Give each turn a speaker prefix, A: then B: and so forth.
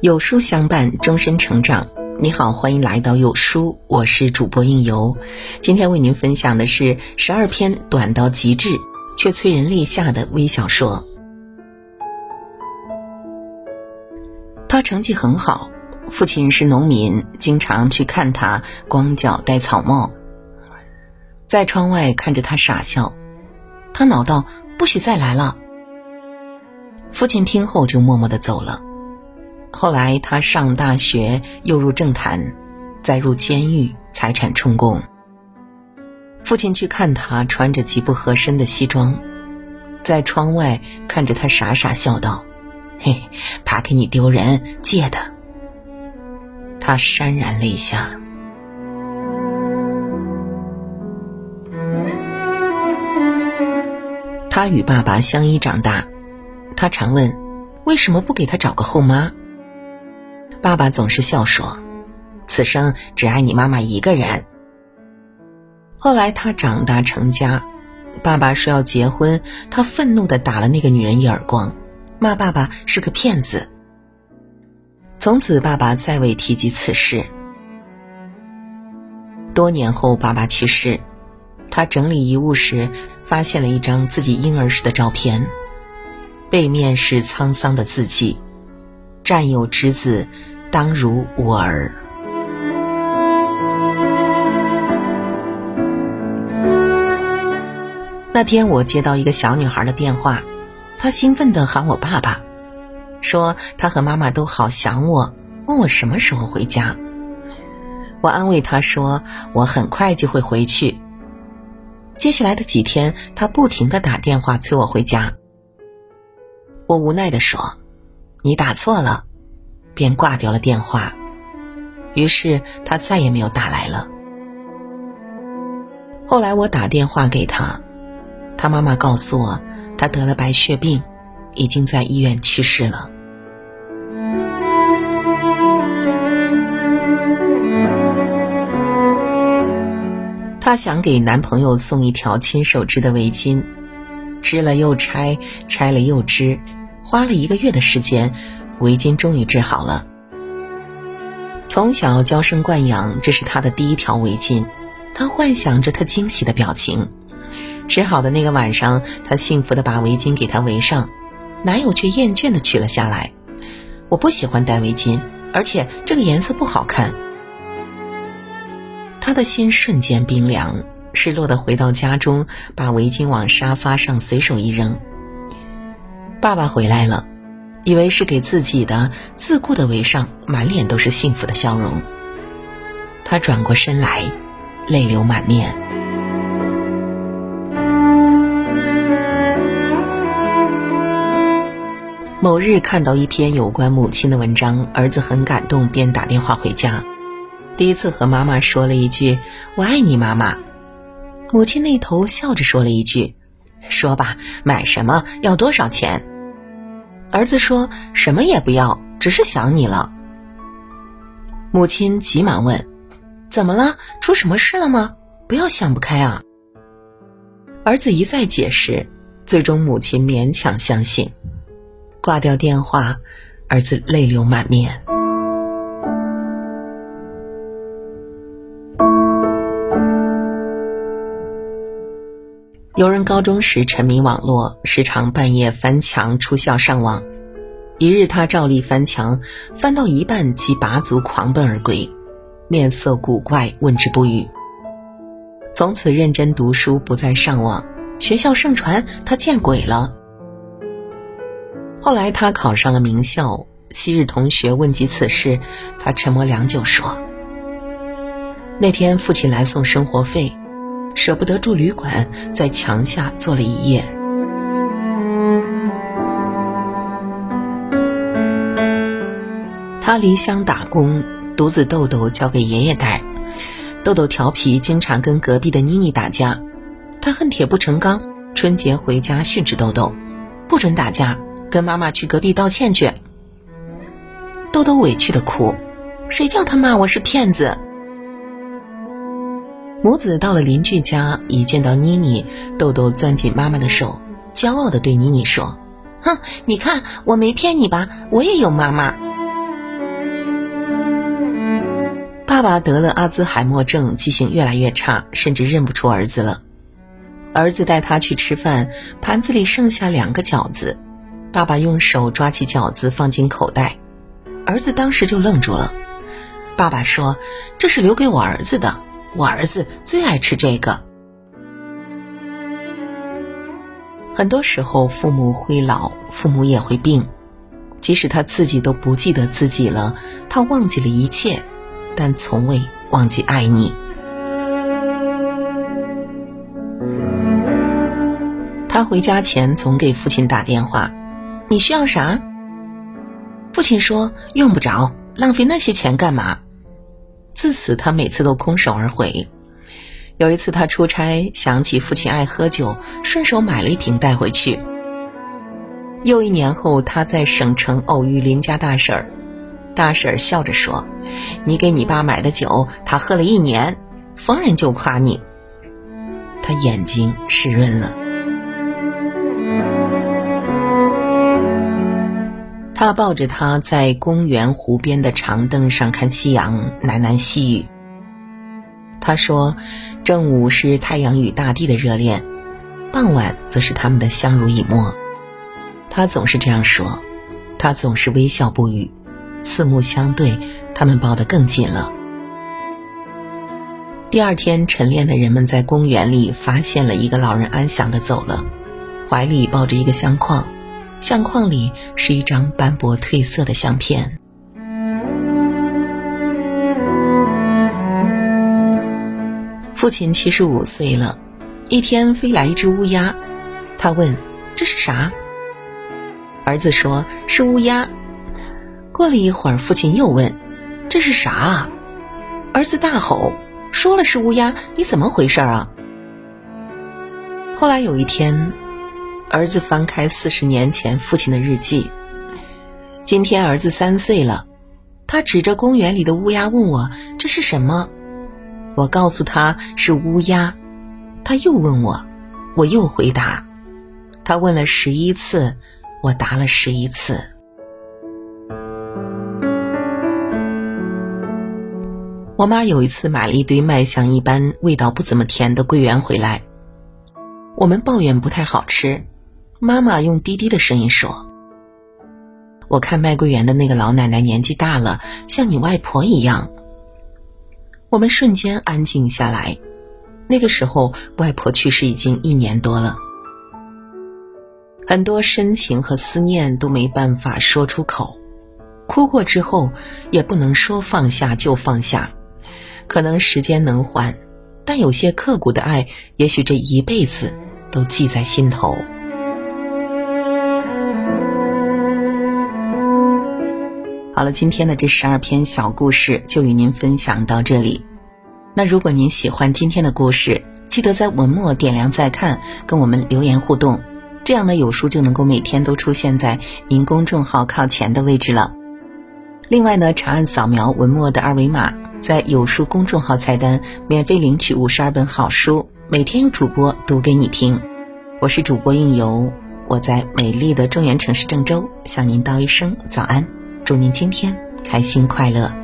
A: 有书相伴，终身成长。你好，欢迎来到有书，我是主播应由。今天为您分享的是十二篇短到极致却催人泪下的微小说。他成绩很好，父亲是农民，经常去看他光脚戴草帽，在窗外看着他傻笑。他恼道：“不许再来了。”父亲听后就默默的走了。后来他上大学，又入政坛，再入监狱，财产充公。父亲去看他，穿着极不合身的西装，在窗外看着他，傻傻笑道：“嘿，怕给你丢人，借的。”他潸然泪下。他与爸爸相依长大，他常问：“为什么不给他找个后妈？”爸爸总是笑说：“此生只爱你妈妈一个人。”后来他长大成家，爸爸说要结婚，他愤怒的打了那个女人一耳光，骂爸爸是个骗子。从此，爸爸再未提及此事。多年后，爸爸去世，他整理遗物时，发现了一张自己婴儿时的照片，背面是沧桑的字迹：“战友之子。”当如我儿。那天我接到一个小女孩的电话，她兴奋的喊我爸爸，说她和妈妈都好想我，问我什么时候回家。我安慰她说我很快就会回去。接下来的几天，她不停的打电话催我回家。我无奈的说：“你打错了。”便挂掉了电话，于是他再也没有打来了。后来我打电话给他，他妈妈告诉我，他得了白血病，已经在医院去世了。她想给男朋友送一条亲手织的围巾，织了又拆，拆了又织，花了一个月的时间。围巾终于织好了。从小娇生惯养，这是她的第一条围巾。她幻想着他惊喜的表情。织好的那个晚上，她幸福的把围巾给他围上，男友却厌倦的取了下来。我不喜欢戴围巾，而且这个颜色不好看。他的心瞬间冰凉，失落的回到家中，把围巾往沙发上随手一扔。爸爸回来了。以为是给自己的，自顾的围上，满脸都是幸福的笑容。他转过身来，泪流满面。某日看到一篇有关母亲的文章，儿子很感动，便打电话回家，第一次和妈妈说了一句“我爱你，妈妈”。母亲那头笑着说了一句：“说吧，买什么？要多少钱？”儿子说什么也不要，只是想你了。母亲急忙问：“怎么了？出什么事了吗？不要想不开啊！”儿子一再解释，最终母亲勉强相信。挂掉电话，儿子泪流满面。有人高中时沉迷网络，时常半夜翻墙出校上网。一日，他照例翻墙，翻到一半即拔足狂奔而归，面色古怪，问之不语。从此认真读书，不再上网。学校盛传他见鬼了。后来他考上了名校，昔日同学问及此事，他沉默良久，说：“那天父亲来送生活费。”舍不得住旅馆，在墙下坐了一夜。他离乡打工，独子豆豆交给爷爷带。豆豆调皮，经常跟隔壁的妮妮打架。他恨铁不成钢，春节回家训斥豆豆：“不准打架，跟妈妈去隔壁道歉去。”豆豆委屈的哭：“谁叫他骂我是骗子？”母子到了邻居家，一见到妮妮，豆豆攥紧妈妈的手，骄傲地对妮妮说：“哼，你看我没骗你吧，我也有妈妈。”爸爸得了阿兹海默症，记性越来越差，甚至认不出儿子了。儿子带他去吃饭，盘子里剩下两个饺子，爸爸用手抓起饺子放进口袋，儿子当时就愣住了。爸爸说：“这是留给我儿子的，我儿子最爱吃这个。”很多时候，父母会老，父母也会病，即使他自己都不记得自己了，他忘记了一切，但从未忘记爱你。他回家前总给父亲打电话：“你需要啥？”父亲说：“用不着，浪费那些钱干嘛？”自此，他每次都空手而回。有一次，他出差想起父亲爱喝酒，顺手买了一瓶带回去。又一年后，他在省城偶遇邻家大婶儿，大婶儿笑着说：“你给你爸买的酒，他喝了一年，逢人就夸你。”他眼睛湿润了。他抱着他在公园湖边的长凳上看夕阳，喃喃细语。他说：“正午是太阳与大地的热恋，傍晚则是他们的相濡以沫。”他总是这样说，他总是微笑不语，四目相对，他们抱得更紧了。第二天，晨练的人们在公园里发现了一个老人安详的走了，怀里抱着一个相框，相框里是一张斑驳褪色的相片。父亲七十五岁了，一天飞来一只乌鸦，他问：“这是啥？”儿子说：“是乌鸦。”过了一会儿，父亲又问：“这是啥？”儿子大吼：“说了是乌鸦，你怎么回事啊？”后来有一天，儿子翻开四十年前父亲的日记，今天儿子三岁了，他指着公园里的乌鸦问我：“这是什么？”我告诉他是乌鸦，他又问我，我又回答。他问了十一次，我答了十一次。我妈有一次买了一堆卖相一般、味道不怎么甜的桂圆回来，我们抱怨不太好吃，妈妈用低低的声音说：“我看卖桂圆的那个老奶奶年纪大了，像你外婆一样。”我们瞬间安静下来。那个时候，外婆去世已经一年多了，很多深情和思念都没办法说出口，哭过之后也不能说放下就放下。可能时间能缓，但有些刻骨的爱，也许这一辈子都记在心头。好了，今天的这十二篇小故事就与您分享到这里。那如果您喜欢今天的故事，记得在文末点亮再看，跟我们留言互动，这样呢有书就能够每天都出现在您公众号靠前的位置了。另外呢，长按扫描文末的二维码，在有书公众号菜单免费领取五十二本好书，每天有主播读给你听。我是主播应由，我在美丽的中原城市郑州向您道一声早安。祝您今天开心快乐。